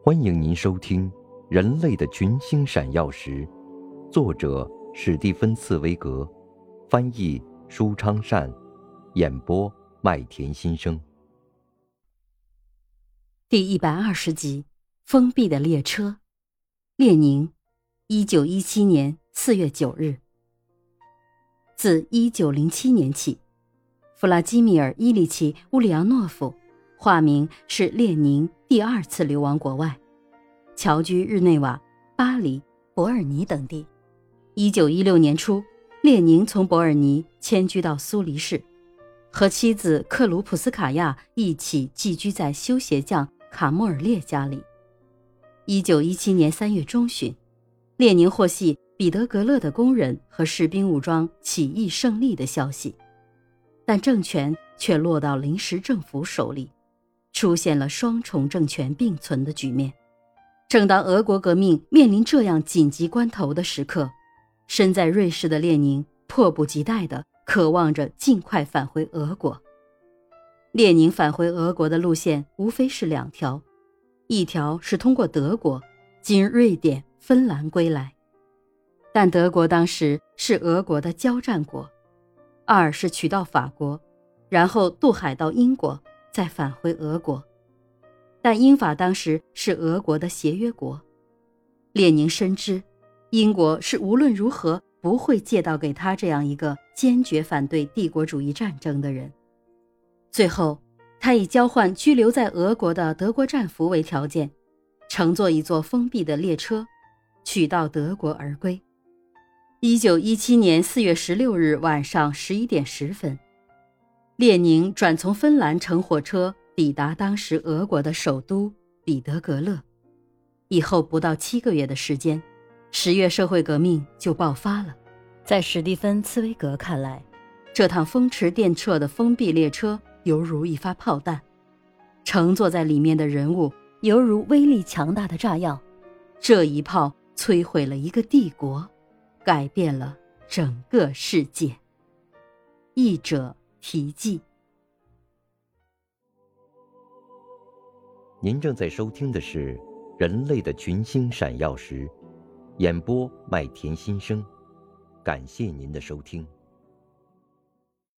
欢迎您收听《人类的群星闪耀时》，作者史蒂芬·茨威格，翻译舒昌善，演播麦田心声。第一百二十集：封闭的列车。列宁，一九一七年四月九日。自一九零七年起，弗拉基米尔·伊里奇·乌里扬诺夫。化名是列宁，第二次流亡国外，侨居日内瓦、巴黎、伯尔尼等地。一九一六年初，列宁从伯尔尼迁居到苏黎世，和妻子克鲁普斯卡娅一起寄居在修鞋匠卡莫尔列家里。一九一七年三月中旬，列宁获悉彼得格勒的工人和士兵武装起义胜利的消息，但政权却落到临时政府手里。出现了双重政权并存的局面。正当俄国革命面临这样紧急关头的时刻，身在瑞士的列宁迫不及待地渴望着尽快返回俄国。列宁返回俄国的路线无非是两条：一条是通过德国，经瑞典、芬兰归来，但德国当时是俄国的交战国；二是取到法国，然后渡海到英国。再返回俄国，但英法当时是俄国的协约国。列宁深知，英国是无论如何不会借道给他这样一个坚决反对帝国主义战争的人。最后，他以交换居留在俄国的德国战俘为条件，乘坐一座封闭的列车，取道德国而归。一九一七年四月十六日晚上十一点十分。列宁转从芬兰乘火车抵达当时俄国的首都彼得格勒，以后不到七个月的时间，十月社会革命就爆发了。在史蒂芬·茨威格看来，这趟风驰电掣的封闭列车犹如一发炮弹，乘坐在里面的人物犹如威力强大的炸药，这一炮摧毁了一个帝国，改变了整个世界。译者。题记。您正在收听的是《人类的群星闪耀时》，演播麦田心声，感谢您的收听。